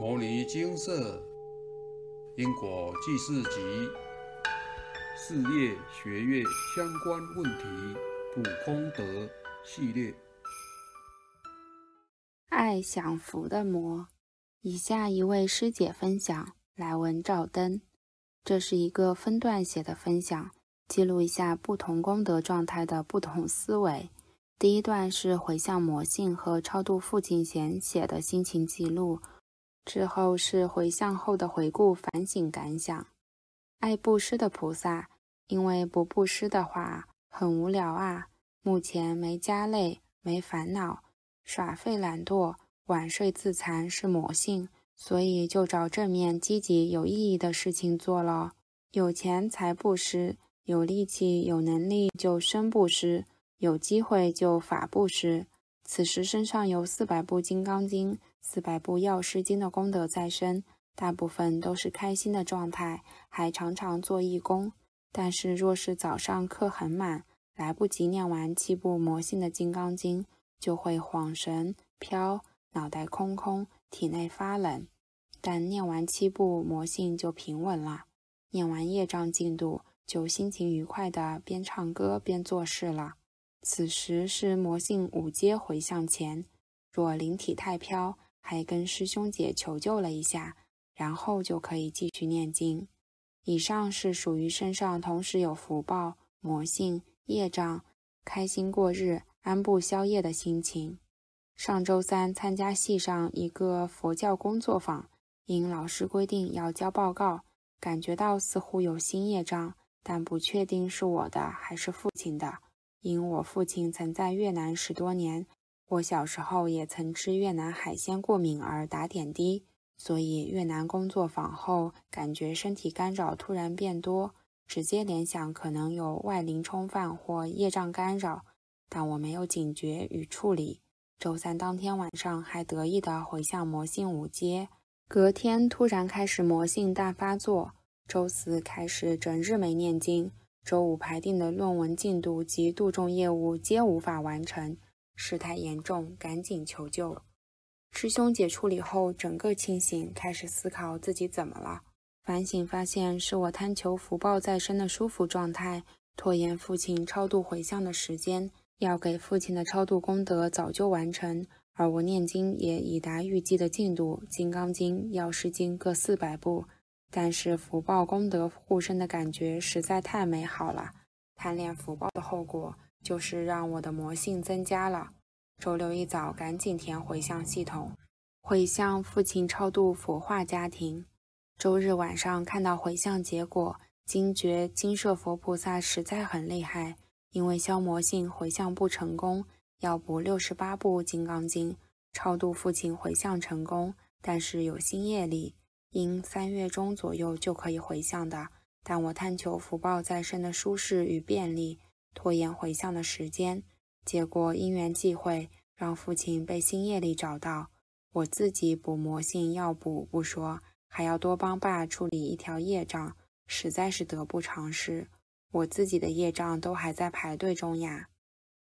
摩尼金色因果记事集事业学业相关问题普空德系列。爱享福的魔。以下一位师姐分享来文照灯，这是一个分段写的分享，记录一下不同功德状态的不同思维。第一段是回向魔性和超度父亲前写的心情记录，之后是回向后的回顾反省感想。爱布施的菩萨，因为不布施的话很无聊啊，目前没家累，没烦恼，耍废懒惰。晚睡自残是魔性，所以就找正面、积极、有意义的事情做了。有钱财布施，有力气、有能力就身布施，有机会就法布施。此时身上有四百部《金刚经》、四百部《药师经》的功德在身，大部分都是开心的状态，还常常做义工。但是若是早上课很满，来不及念完七部魔性的《金刚经》，就会恍神飘。脑袋空空，体内发冷，但念完七部魔性就平稳了。念完业障进度，就心情愉快的边唱歌边做事了。此时是魔性五阶回向前，若灵体太飘，还跟师兄姐求救了一下，然后就可以继续念经。以上是属于身上同时有福报、魔性、业障，开心过日、安步消业的心情。上周三参加系上一个佛教工作坊，因老师规定要交报告，感觉到似乎有新业障，但不确定是我的还是父亲的。因我父亲曾在越南十多年，我小时候也曾吃越南海鲜过敏而打点滴，所以越南工作坊后感觉身体干扰突然变多，直接联想可能有外灵冲犯或业障干扰，但我没有警觉与处理。周三当天晚上还得意地回向魔性五阶，隔天突然开始魔性大发作。周四开始整日没念经，周五排定的论文进度及度众业务皆无法完成，事态严重，赶紧求救。师兄姐处理后，整个清醒，开始思考自己怎么了。反省发现是我贪求福报再生的舒服状态，拖延父亲超度回向的时间。要给父亲的超度功德早就完成，而我念经也已达预计的进度，《金刚经》《药师经》各四百部。但是福报功德护身的感觉实在太美好了，贪恋福报的后果就是让我的魔性增加了。周六一早赶紧填回向系统，回向父亲超度佛化家庭。周日晚上看到回向结果，惊觉金舍佛菩萨实在很厉害。因为消魔性回向不成功，要补六十八部《金刚经》，超度父亲回向成功，但是有新业力，因三月中左右就可以回向的。但我贪求福报再生的舒适与便利，拖延回向的时间，结果因缘际会，让父亲被星业里找到。我自己补魔性要补不说，还要多帮爸处理一条业障，实在是得不偿失。我自己的业障都还在排队中呀。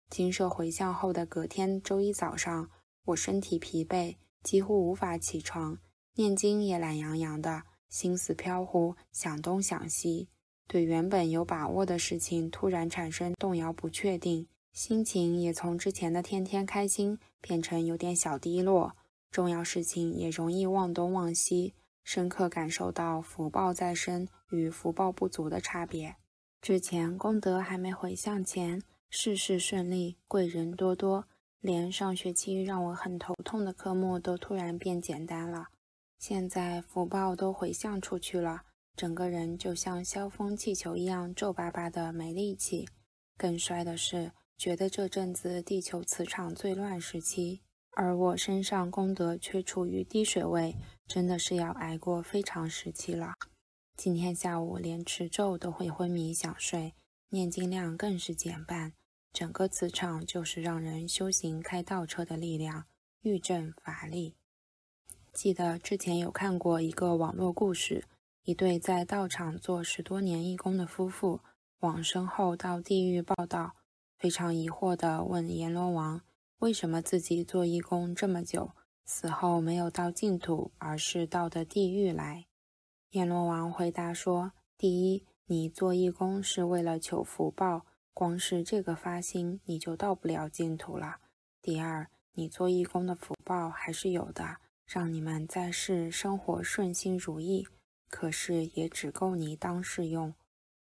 金舍回向后的隔天周一早上，我身体疲惫，几乎无法起床，念经也懒洋洋的，心思飘忽，想东想西，对原本有把握的事情突然产生动摇不确定，心情也从之前的天天开心变成有点小低落，重要事情也容易忘东忘西，深刻感受到福报在身与福报不足的差别。之前功德还没回向前，事事顺利，贵人多多，连上学期让我很头痛的科目都突然变简单了。现在福报都回向出去了，整个人就像消风气球一样皱巴巴的，没力气。更衰的是，觉得这阵子地球磁场最乱时期，而我身上功德却处于低水位，真的是要挨过非常时期了。今天下午连持咒都会昏迷想睡，念经量更是减半，整个磁场就是让人修行开倒车的力量，遇正乏力。记得之前有看过一个网络故事，一对在道场做十多年义工的夫妇，往生后到地狱报道，非常疑惑地问阎罗王，为什么自己做义工这么久，死后没有到净土，而是到的地狱来。阎罗王回答说：“第一，你做义工是为了求福报，光是这个发心，你就到不了净土了。第二，你做义工的福报还是有的，让你们在世生活顺心如意，可是也只够你当世用。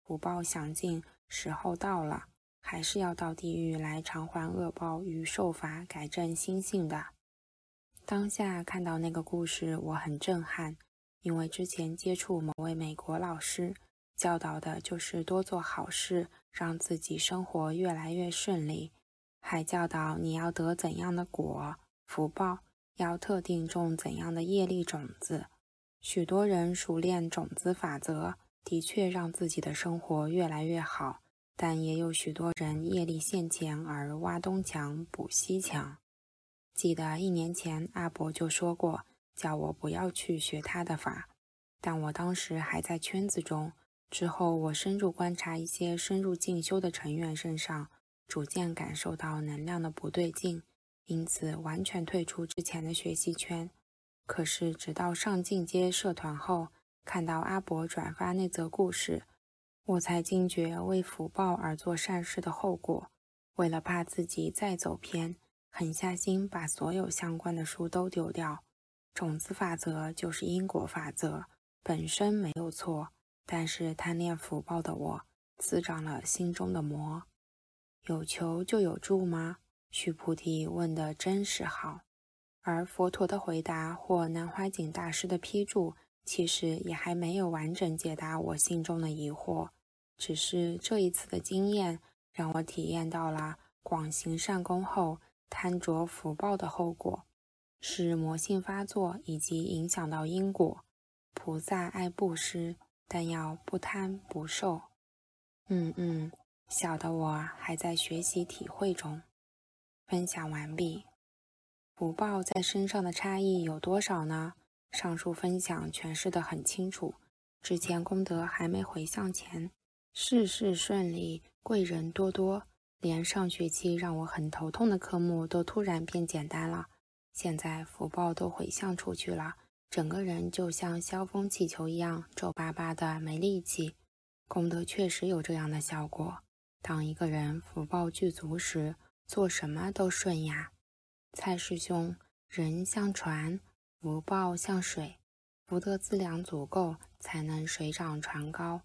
福报享尽，时候到了，还是要到地狱来偿还恶报与受罚，改正心性的。”当下看到那个故事，我很震撼，因为之前接触某位美国老师，教导的就是多做好事，让自己生活越来越顺利，还教导你要得怎样的果福报，要特定种怎样的业力种子。许多人熟练种子法则，的确让自己的生活越来越好，但也有许多人业力现前而挖东墙补西墙。记得一年前，阿伯就说过，叫我不要去学他的法。但我当时还在圈子中。之后，我深入观察一些深入进修的成员身上，逐渐感受到能量的不对劲，因此完全退出之前的学习圈。可是，直到上进阶社团后，看到阿伯转发那则故事，我才惊觉为福报而做善事的后果。为了怕自己再走偏。狠下心把所有相关的书都丢掉。种子法则就是因果法则，本身没有错，但是贪恋福报的我滋长了心中的魔。有求就有助吗？须菩提问的真是好。而佛陀的回答或南怀瑾大师的批注，其实也还没有完整解答我心中的疑惑。只是这一次的经验，让我体验到了广行善功后。贪着福报的后果是魔性发作，以及影响到因果。菩萨爱布施，但要不贪不受。嗯嗯，小的我还在学习体会中。分享完毕。福报在身上的差异有多少呢？上述分享诠释得很清楚。之前功德还没回向前，事事顺利，贵人多多。连上学期让我很头痛的科目都突然变简单了，现在福报都回向出去了，整个人就像消风气球一样皱巴巴的没力气。功德确实有这样的效果。当一个人福报具足时，做什么都顺呀。蔡师兄，人像船，福报像水，福德资粮足够，才能水涨船高，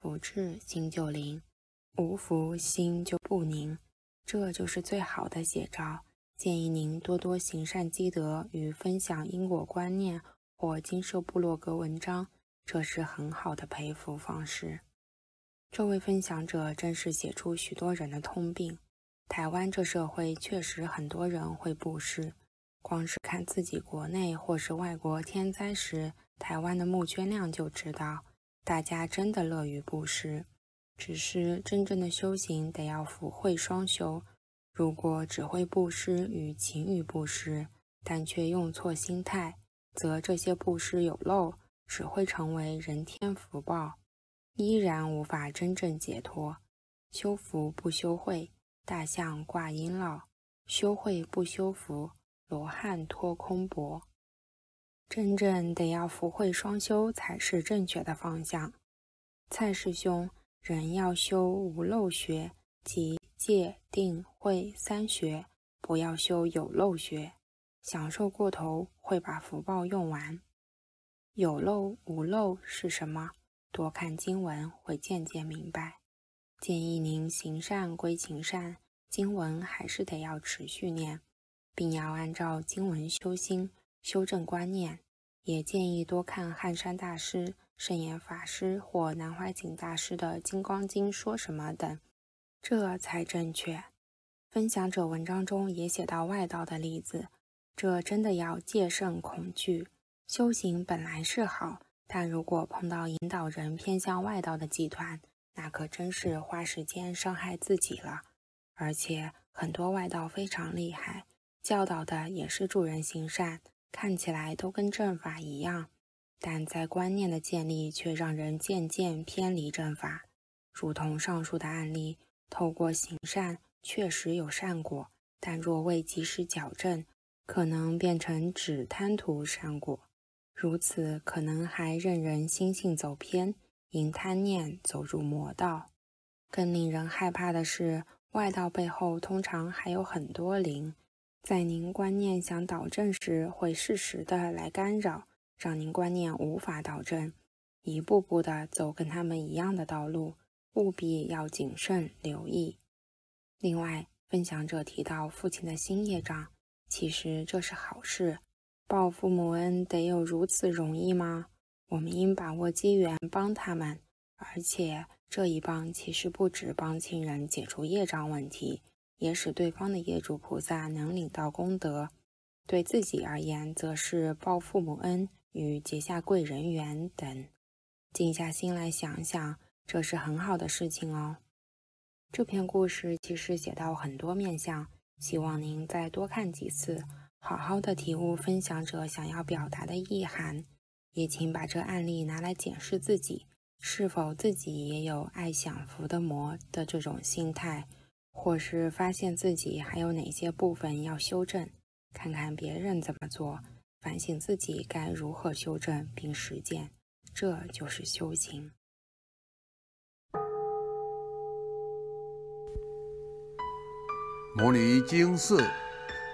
福至心就灵。无福心就不宁，这就是最好的写照。建议您多多行善积德与分享因果观念或金社部落格文章，这是很好的培福方式。这位分享者正是写出许多人的通病。台湾这社会确实很多人会布施，光是看自己国内或是外国天灾时，台湾的募捐量就知道，大家真的乐于布施。只是真正的修行得要福慧双修。如果只会布施与勤于布施，但却用错心态，则这些布施有漏，只会成为人天福报，依然无法真正解脱。修福不修慧，大象挂缨烙；修慧不修福，罗汉脱空钵。真正得要福慧双修，才是正确的方向。蔡师兄。人要修无漏学，即戒定慧三学，不要修有漏学。享受过头会把福报用完。有漏无漏是什么？多看经文会渐渐明白。建议您行善归行善，经文还是得要持续念，并要按照经文修心，修正观念。也建议多看汉山大师。圣严法师或南怀瑾大师的《金刚经》说什么等，这才正确。分享者文章中也写到外道的例子，这真的要戒慎恐惧。修行本来是好，但如果碰到引导人偏向外道的集团，那可真是花时间伤害自己了。而且很多外道非常厉害，教导的也是助人行善，看起来都跟正法一样。但在观念的建立，却让人渐渐偏离正法。如同上述的案例，透过行善确实有善果，但若未及时矫正，可能变成只贪图善果，如此可能还任人心性走偏，因贪念走入魔道。更令人害怕的是，外道背后通常还有很多灵，在您观念想导正时，会适时的来干扰，让您观念无法导正，一步步的走跟他们一样的道路，务必要谨慎留意。另外，分享者提到父亲的新业障，其实这是好事，报父母恩得有如此容易吗？我们应把握机缘帮他们，而且。这一帮其实不止帮亲人解除业障问题，也使对方的业主菩萨能领到功德；对自己而言，则是报父母恩与结下贵人缘等。静下心来想想，这是很好的事情哦。这篇故事其实写到很多面相，希望您再多看几次，好好的体悟分享者想要表达的意涵。也请把这案例拿来检视自己。是否自己也有爱享福的魔的这种心态，或是发现自己还有哪些部分要修正，看看别人怎么做，反省自己该如何修正并实践，这就是修行。摩尼经寺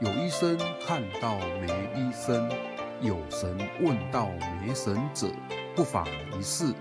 有医生看到没医生，有神问到没神者，不妨一试。